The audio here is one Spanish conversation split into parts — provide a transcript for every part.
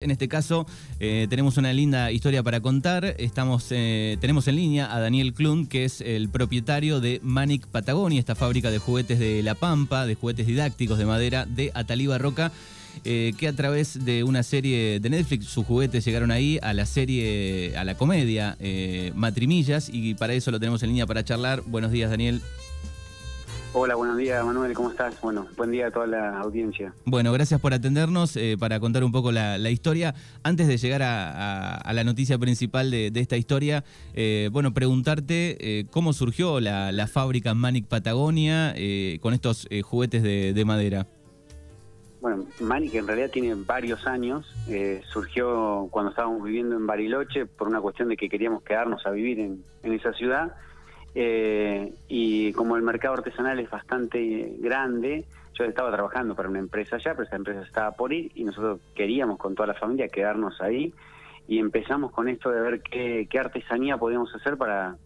En este caso eh, tenemos una linda historia para contar. Estamos, eh, tenemos en línea a Daniel Klun, que es el propietario de Manic Patagonia, esta fábrica de juguetes de La Pampa, de juguetes didácticos de madera de Ataliba Roca, eh, que a través de una serie de Netflix, sus juguetes llegaron ahí a la serie, a la comedia Matrimillas, y para eso lo tenemos en línea para charlar. Buenos días, Daniel. Hola, buenos días Manuel, ¿cómo estás? Bueno, buen día a toda la audiencia. Bueno, gracias por atendernos eh, para contar un poco la, historia. Antes de llegar a, la noticia principal de, esta historia, eh, bueno, preguntarte eh, cómo surgió la, fábrica Manic Patagonia con estos juguetes de, madera. Bueno, Manic en realidad tiene varios años. surgió cuando estábamos viviendo en Bariloche por una cuestión de que queríamos quedarnos a vivir en, en esa ciudad eh, y como el mercado artesanal es bastante grande, yo estaba trabajando para una empresa allá, pero esa empresa estaba por ir y nosotros queríamos con toda la familia quedarnos ahí y empezamos con esto de ver qué, artesanía podíamos hacer para,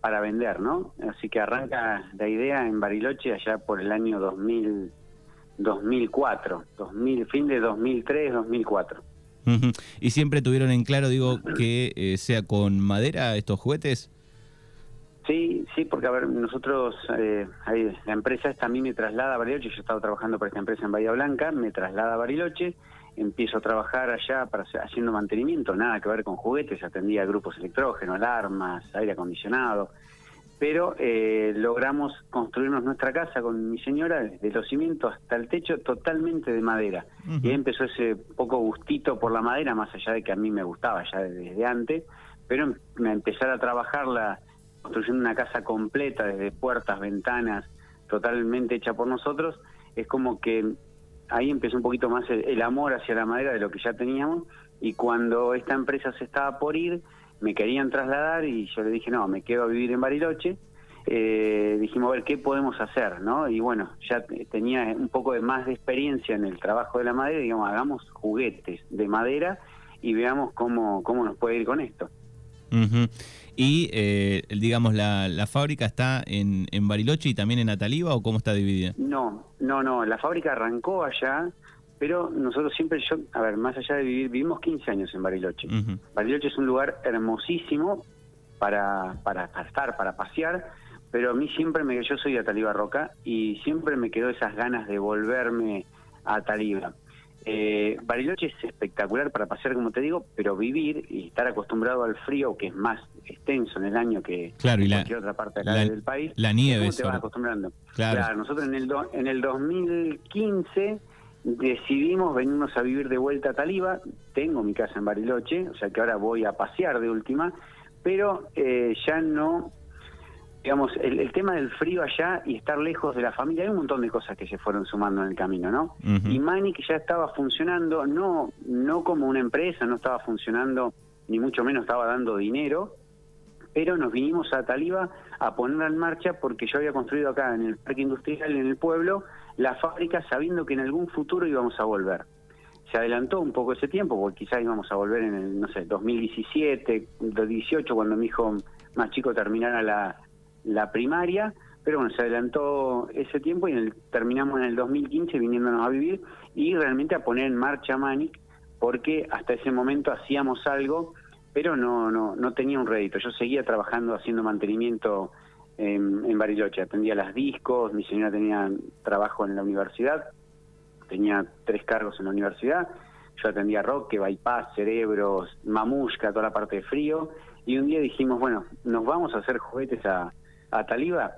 para vender, ¿no? Así que arranca la idea en Bariloche allá por el año 2000, 2004, 2000, fin de 2003, 2004. ¿Y siempre tuvieron en claro, digo, que eh, sea con madera estos juguetes? Sí, sí, porque a ver, nosotros, eh, la empresa esta a mí me traslada a Bariloche, yo estaba trabajando para esta empresa en Bahía Blanca, me traslada a Bariloche, empiezo a trabajar allá para haciendo mantenimiento, nada que ver con juguetes, atendía grupos electrógenos, alarmas, aire acondicionado, pero eh, logramos construirnos nuestra casa con mi señora, desde los cimientos hasta el techo, totalmente de madera. Y ahí empezó ese poco gustito por la madera, más allá de que a mí me gustaba ya desde antes, pero me empezar a trabajar la construyendo una casa completa, desde puertas, ventanas, totalmente hecha por nosotros, es como que ahí empezó un poquito más el, amor hacia la madera de lo que ya teníamos y cuando esta empresa se estaba por ir, me querían trasladar y yo le dije, no, me quedo a vivir en Bariloche. Eh, dijimos, a ver, ¿qué podemos hacer? ¿no? Y bueno, ya tenía un poco de más de experiencia en el trabajo de la madera, digamos, hagamos juguetes de madera y veamos cómo, cómo nos puede ir con esto. Y, eh, digamos, la, la, fábrica está en, en Bariloche y también en Ataliba o cómo está dividida? No, no, no. La fábrica arrancó allá, pero nosotros siempre, yo, a ver, más allá de vivir, vivimos 15 años en Bariloche. Bariloche es un lugar hermosísimo para, para, estar, para pasear, pero a mí siempre me, yo soy de Ataliba Roca y siempre me quedó esas ganas de volverme a Ataliba. Eh, Bariloche es espectacular para pasear, como te digo, pero vivir y estar acostumbrado al frío, que es más extenso en el año que cualquier otra parte del país. La nieve. te vas acostumbrando? Claro. nosotros en el, en el 2015 decidimos venirnos a vivir de vuelta a Taliba. Tengo mi casa en Bariloche, o sea que ahora voy a pasear de última, pero eh, ya no digamos, el, tema del frío allá y estar lejos de la familia, hay un montón de cosas que se fueron sumando en el camino, ¿no? Y Manic ya estaba funcionando, no, no como una empresa, no estaba funcionando, ni mucho menos estaba dando dinero, pero nos vinimos a Taliba a poner en marcha porque yo había construido acá en el parque industrial, en el pueblo, la fábrica sabiendo que en algún futuro íbamos a volver. Se adelantó un poco ese tiempo, porque quizás íbamos a volver en el, no sé, 2017, 2018, cuando mi hijo más chico terminara la, la primaria, pero bueno, se adelantó ese tiempo y en el, terminamos en el 2015 viniéndonos a vivir y realmente a poner en marcha Manic, porque hasta ese momento hacíamos algo, pero no, no, no tenía un rédito. Yo seguía trabajando haciendo mantenimiento en, en Bariloche, atendía las discos, mi señora tenía trabajo en la universidad, tenía tres cargos en la universidad, yo atendía Roque, Bypass, Cerebros, Mamushka, toda la parte de frío, y un día dijimos, bueno, nos vamos a hacer juguetes a, a Taliba,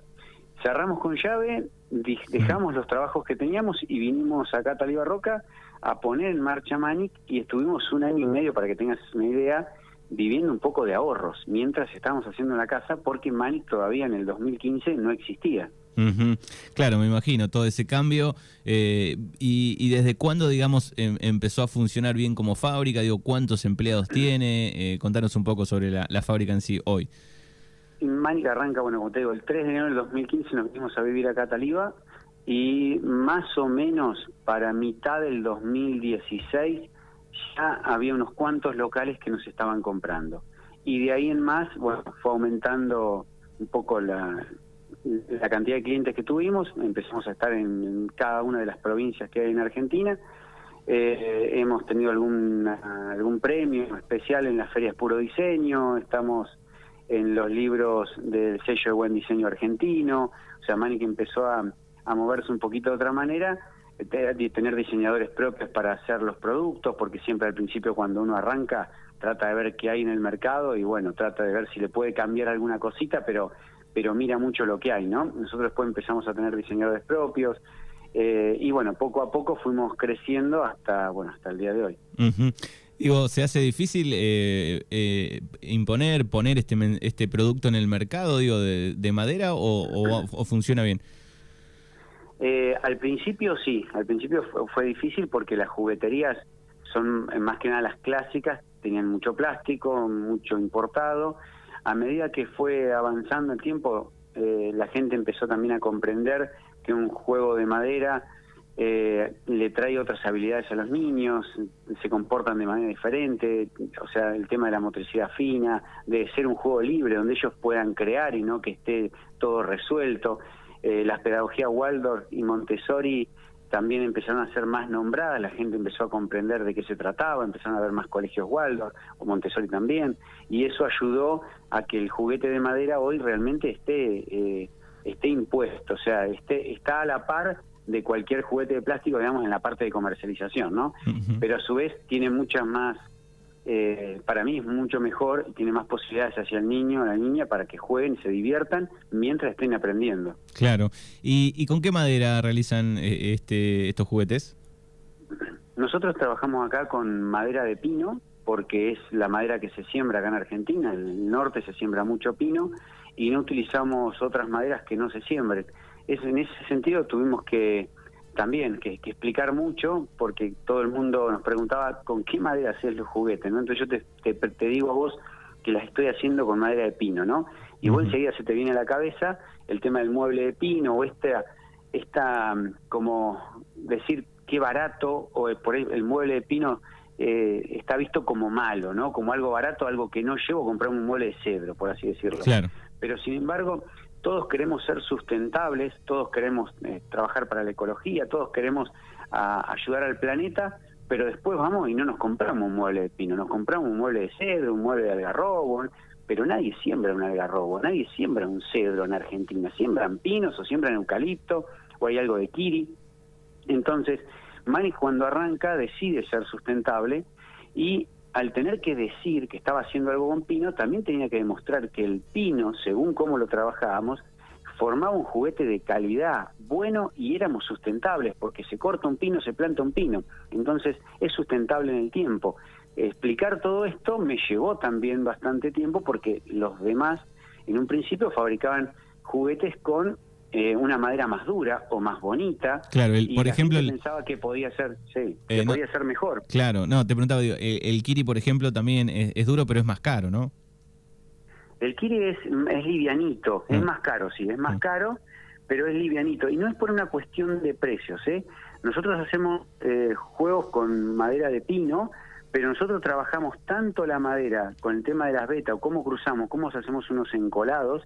cerramos con llave, dejamos los trabajos que teníamos y vinimos acá a Taliba Roca a poner en marcha Manic y estuvimos un año y medio, para que tengas una idea, viviendo un poco de ahorros mientras estábamos haciendo la casa porque Manic todavía en el 2015 no existía. Claro, me imagino todo ese cambio. Eh, y, desde cuándo, digamos, em, empezó a funcionar bien como fábrica? Digo, ¿cuántos empleados tiene? Eh, contanos un poco sobre la, la fábrica en sí hoy. Mánica arranca, bueno, como te digo, el 3 de enero del 2015 nos vinimos a vivir acá a Taliba y más o menos para mitad del 2016 ya había unos cuantos locales que nos estaban comprando. Y de ahí en más, bueno, fue aumentando un poco la, la cantidad de clientes que tuvimos, empezamos a estar en, cada una de las provincias que hay en Argentina. Eh, hemos tenido algún, algún premio especial en las ferias Puro Diseño, estamos en los libros del sello de Buen Diseño Argentino, o sea, Manic empezó a, moverse un poquito de otra manera, tener diseñadores propios para hacer los productos, porque siempre al principio cuando uno arranca trata de ver qué hay en el mercado y bueno, trata de ver si le puede cambiar alguna cosita, pero pero mira mucho lo que hay, ¿no? Nosotros después empezamos a tener diseñadores propios, eh, y bueno, poco a poco fuimos creciendo hasta, bueno, hasta el día de hoy. Digo, ¿se hace difícil eh, eh, imponer, poner este, este producto en el mercado, digo, de, madera o, funciona bien? al principio sí, al principio fue, difícil porque las jugueterías son más que nada las clásicas, tenían mucho plástico, mucho importado. A medida que fue avanzando el tiempo, la gente empezó también a comprender que un juego de madera eh, le trae otras habilidades a los niños, se comportan de manera diferente, o sea, el tema de la motricidad fina, de ser un juego libre donde ellos puedan crear y no que esté todo resuelto. Eh, las pedagogías Waldorf y Montessori también empezaron a ser más nombradas, la gente empezó a comprender de qué se trataba, empezaron a haber más colegios Waldorf o Montessori también, y eso ayudó a que el juguete de madera hoy realmente esté eh, esté impuesto, o sea, esté, está a la par de cualquier juguete de plástico, digamos, en la parte de comercialización, ¿no? Pero a su vez tiene muchas más, eh, para mí es mucho mejor, tiene más posibilidades hacia el niño o la niña para que jueguen y se diviertan mientras estén aprendiendo. Claro. ¿Y, con qué madera realizan eh, este, estos juguetes? Nosotros trabajamos acá con madera de pino, porque es la madera que se siembra acá en Argentina, en el norte se siembra mucho pino, y no utilizamos otras maderas que no se siembren. Es, en ese sentido tuvimos que también que, explicar mucho porque todo el mundo nos preguntaba con qué madera haces los juguetes, ¿no? Entonces yo te, te, digo a vos que las estoy haciendo con madera de pino, ¿no? Y vos enseguida se te viene a la cabeza el tema del mueble de pino o esta, esta como decir qué barato o por el mueble de pino eh, está visto como malo, ¿no? Como algo barato, algo que no llevo, comprar un mueble de cedro, por así decirlo. Claro. Pero sin embargo, todos queremos ser sustentables, todos queremos eh, trabajar para la ecología, todos queremos ayudar al planeta, pero después vamos y no nos compramos un mueble de pino, nos compramos un mueble de cedro, un mueble de algarrobo, pero nadie siembra un algarrobo, nadie siembra un cedro en Argentina, siembran pinos o siembran eucalipto o hay algo de kiri. Entonces, Mani cuando arranca decide ser sustentable y al tener que decir que estaba haciendo algo con pino, también tenía que demostrar que el pino, según cómo lo trabajábamos, formaba un juguete de calidad, bueno y éramos sustentables, porque se corta un pino, se planta un pino, entonces es sustentable en el tiempo. Explicar todo esto me llevó también bastante tiempo porque los demás en un principio fabricaban juguetes con eh, una madera más dura o más bonita. Claro, por ejemplo, pensaba que podía ser, sí, que eh, podía ser mejor. Claro, no, te preguntaba, el, Kiri, por ejemplo, también es, duro, pero es más caro, ¿no? El Kiri es, es livianito, es ah. más caro, sí, es más ah. caro, pero es livianito. Y no es por una cuestión de precios, ¿eh? Nosotros hacemos eh, juegos con madera de pino, pero nosotros trabajamos tanto la madera con el tema de las betas, o cómo cruzamos, cómo hacemos unos encolados,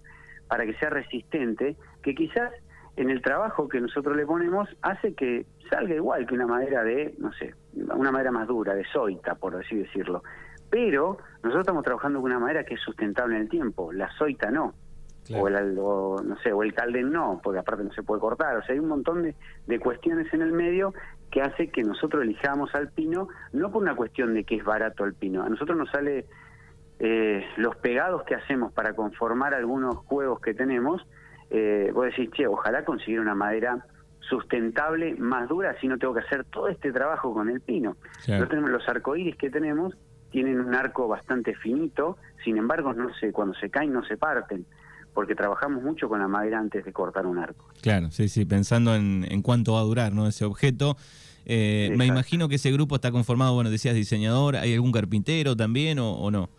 para que sea resistente, que quizás en el trabajo que nosotros le ponemos hace que salga igual que una madera de, no sé, una madera más dura, de soita, por así decirlo. Pero nosotros estamos trabajando con una madera que es sustentable en el tiempo, la soita no. O, el, no sé, o el calden no, porque aparte no se puede cortar. O sea, hay un montón de, de cuestiones en el medio que hace que nosotros elijamos al pino, no por una cuestión de que es barato el pino. A nosotros nos sale eh, los pegados que hacemos para conformar algunos juegos que tenemos, eh, vos decís, che, ojalá conseguir una madera sustentable, más dura, así no tengo que hacer todo este trabajo con el pino. tenemos, los arcoíris que tenemos tienen un arco bastante finito, sin embargo, no sé, cuando se caen no se parten, porque trabajamos mucho con la madera antes de cortar un arco. Claro, sí, sí, pensando en, en cuánto va a durar ¿no? ese objeto. Eh, me imagino que ese grupo está conformado, bueno, decías diseñador, ¿hay algún carpintero también o no?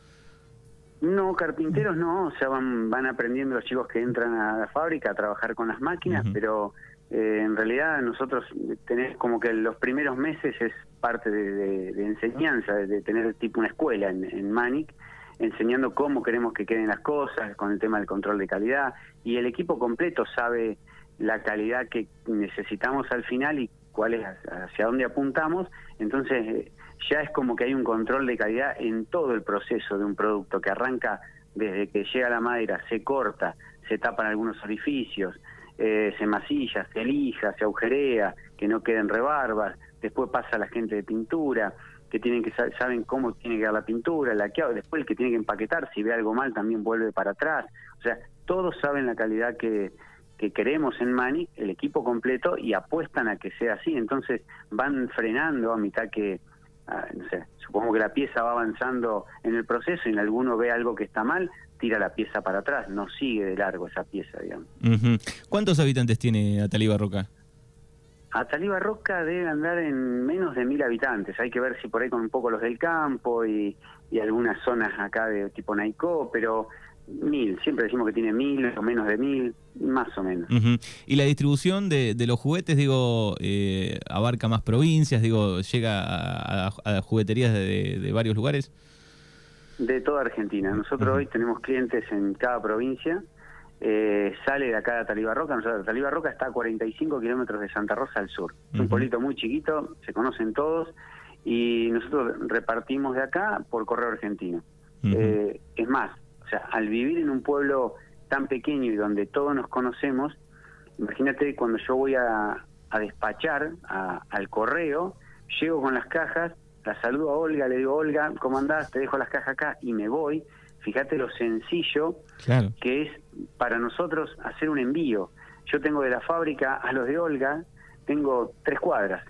No, carpinteros no, o sea, van, van aprendiendo los chicos que entran a la fábrica a trabajar con las máquinas, pero eh, en realidad nosotros tenemos como que los primeros meses es parte de, enseñanza, de, tener tipo una escuela en, en Manic, enseñando cómo queremos que queden las cosas, con el tema del control de calidad, y el equipo completo sabe la calidad que necesitamos al final y cuál es hacia dónde apuntamos, Entonces, ya es como que hay un control de calidad en todo el proceso de un producto que arranca desde que llega la madera, se corta, se tapan algunos orificios, eh, se masilla, se elija, se agujerea, que no queden rebarbas, después pasa la gente de pintura, que tienen que saben cómo tiene que dar la pintura, la que después el que tiene que empaquetar, si ve algo mal también vuelve para atrás, o sea, todos saben la calidad que, que queremos en Mani, el equipo completo, y apuestan a que sea así, entonces van frenando a mitad que, ah, no sé, supongo que la pieza va avanzando en el proceso y en alguno ve algo que está mal, tira la pieza para atrás, no sigue de largo esa pieza, digamos. ¿Cuántos habitantes tiene Ataliba Roca? Ataliba Roca debe andar en menos de mil habitantes. Hay que ver si por ahí con un poco los del campo y, algunas zonas acá de tipo Naicó, pero mil. Siempre decimos que tiene mil o menos de mil, más o menos. ¿Y la distribución de, los juguetes, digo, eh, abarca más provincias? Digo, llega a, jugueterías de varios lugares? De toda Argentina. Nosotros hoy tenemos clientes en cada provincia. Eh, sale de acá de Talibarroca. Nosotros, Talibarroca está a 45 kilómetros de Santa Rosa al sur. Es un pueblito muy chiquito, se conocen todos. Y nosotros repartimos de acá por correo argentino. Eh, es más, o sea, al vivir en un pueblo tan pequeño y donde todos nos conocemos, imagínate cuando yo voy a, despachar al correo, llego con las cajas la saludo a Olga, le digo, Olga, ¿cómo andás? Te dejo las cajas acá y me voy. Fíjate lo sencillo que es para nosotros hacer un envío. Yo tengo de la fábrica a los de Olga, tengo tres cuadras.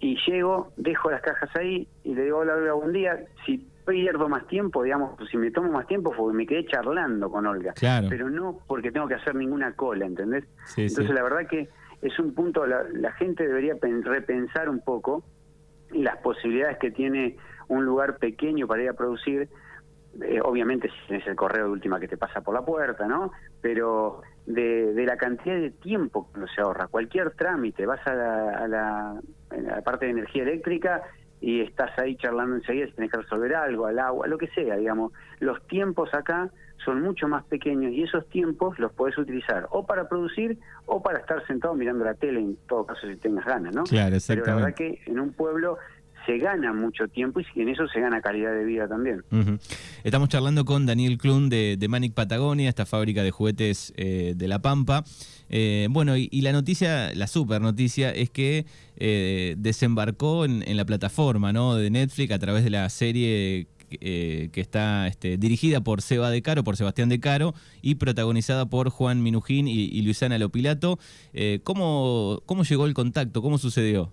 Y llego, dejo las cajas ahí y le digo, hola Olga, buen día. Si pierdo más tiempo, digamos, si me tomo más tiempo, porque me quedé charlando con Olga. Pero no porque tengo que hacer ninguna cola, ¿entendés? Entonces la verdad que es un punto, la, la gente debería repensar un poco las posibilidades que tiene un lugar pequeño para ir a producir, eh, obviamente si es el correo de última que te pasa por la puerta, ¿no? Pero de, la cantidad de tiempo que uno se ahorra, cualquier trámite, vas a la, parte de energía eléctrica y estás ahí charlando enseguida si tenés que resolver algo, al agua, lo que sea, digamos. Los tiempos acá son mucho más pequeños y esos tiempos los puedes utilizar o para producir o para estar sentado mirando la tele, en todo caso si tengas ganas, ¿no? Claro, exactamente. Pero la verdad que en un pueblo se gana mucho tiempo y en eso se gana calidad de vida también. Estamos charlando con Daniel Klun de, Manic Patagonia, esta fábrica de juguetes eh, de La Pampa. Eh, bueno, y, la noticia, la super noticia, es que eh, desembarcó en, la plataforma ¿no? de Netflix a través de la serie que está este, dirigida por Seba de Caro, por Sebastián de Caro, y protagonizada por Juan Minujín y, Luisana Lopilato. Eh, ¿cómo, ¿Cómo llegó el contacto? ¿Cómo sucedió?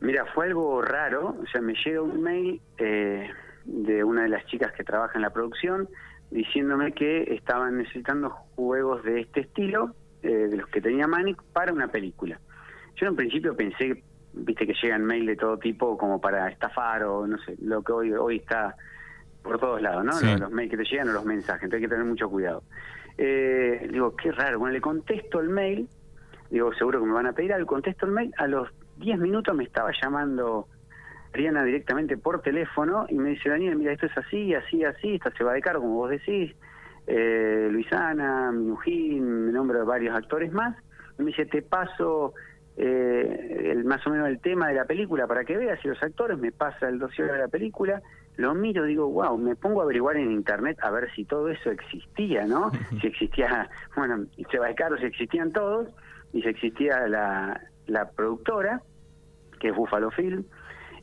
Mira, fue algo raro. O sea, me llega un mail eh, de una de las chicas que trabaja en la producción diciéndome que estaban necesitando juegos de este estilo, de los que tenía Manic, para una película. Yo en principio pensé viste que llegan mail de todo tipo como para estafar o no sé, lo que hoy hoy está por todos lados, ¿no? Los, mails que te llegan o los mensajes, entonces hay que tener mucho cuidado. Eh, digo, qué raro, bueno, le contesto el mail, digo, seguro que me van a pedir algo, contesto el mail, a los 10 minutos me estaba llamando Ariana directamente por teléfono y me dice, Daniel, mira, esto es así, así, así, esta se va de cargo, como vos decís, eh, Luisana, Minujín, me nombro varios actores más, y me dice, te paso eh, el, más o menos el tema de la película para que veas y los actores, me pasa el dossier de la película, lo miro, digo, wow, me pongo a averiguar en internet a ver si todo eso existía, ¿no? si existía, bueno, se va de caro, si existían todos, y si existía la, la productora, que es Buffalo Film,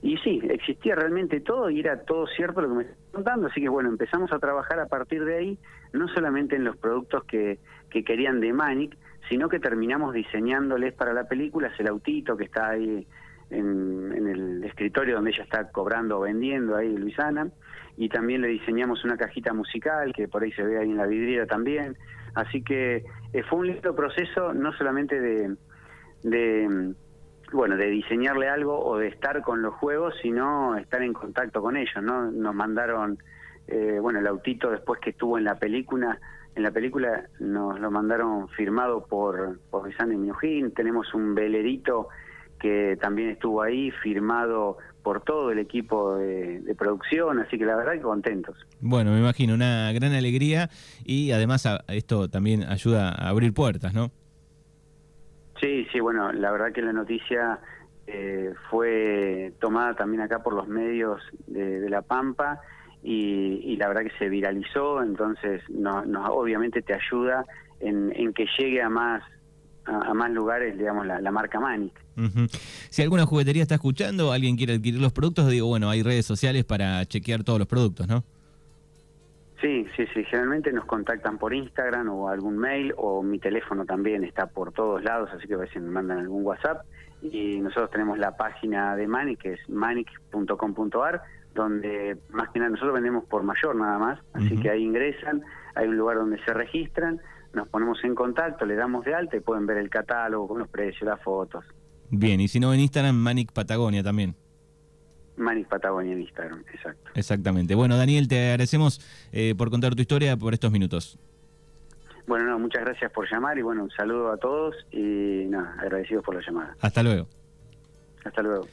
y sí, existía realmente todo y era todo cierto lo que me están contando, así que bueno, empezamos a trabajar a partir de ahí, no solamente en los productos que, que querían de Manic, sino que terminamos diseñándoles para la película el autito que está ahí en, el escritorio donde ella está cobrando o vendiendo ahí Luisana y también le diseñamos una cajita musical que por ahí se ve ahí en la vidriera también así que eh, fue un lindo proceso no solamente de, de bueno de diseñarle algo o de estar con los juegos sino estar en contacto con ellos no nos mandaron eh, bueno el autito después que estuvo en la película en la película nos lo mandaron firmado por, por y Minujín, tenemos un velerito que también estuvo ahí, firmado por todo el equipo de, producción, así que la verdad que contentos. Bueno, me imagino, una gran alegría y además esto también ayuda a abrir puertas, ¿no? Sí, sí, bueno, la verdad que la noticia eh, fue tomada también acá por los medios de, La Pampa y, la verdad que se viralizó, entonces no, obviamente te ayuda en, que llegue a más a, más lugares, digamos, la, marca Manic. Si alguna juguetería está escuchando, alguien quiere adquirir los productos, digo, bueno, hay redes sociales para chequear todos los productos, ¿no? Sí, sí, sí. Generalmente nos contactan por Instagram o algún mail o mi teléfono también está por todos lados, así que a veces me mandan algún WhatsApp. Y nosotros tenemos la página de Manic, que es manic.com.ar, donde más que nada nosotros vendemos por mayor nada más, así que ahí ingresan, hay un lugar donde se registran, nos ponemos en contacto, le damos de alta y pueden ver el catálogo con los precios, las fotos. Bien, y si no en Instagram, Manic Patagonia también. Manic Patagonia en Instagram, exacto. Exactamente. Bueno, Daniel, te agradecemos eh, por contar tu historia por estos minutos. Bueno, no, muchas gracias por llamar y bueno, un saludo a todos y nada, agradecidos por la llamada. Hasta luego. Hasta luego.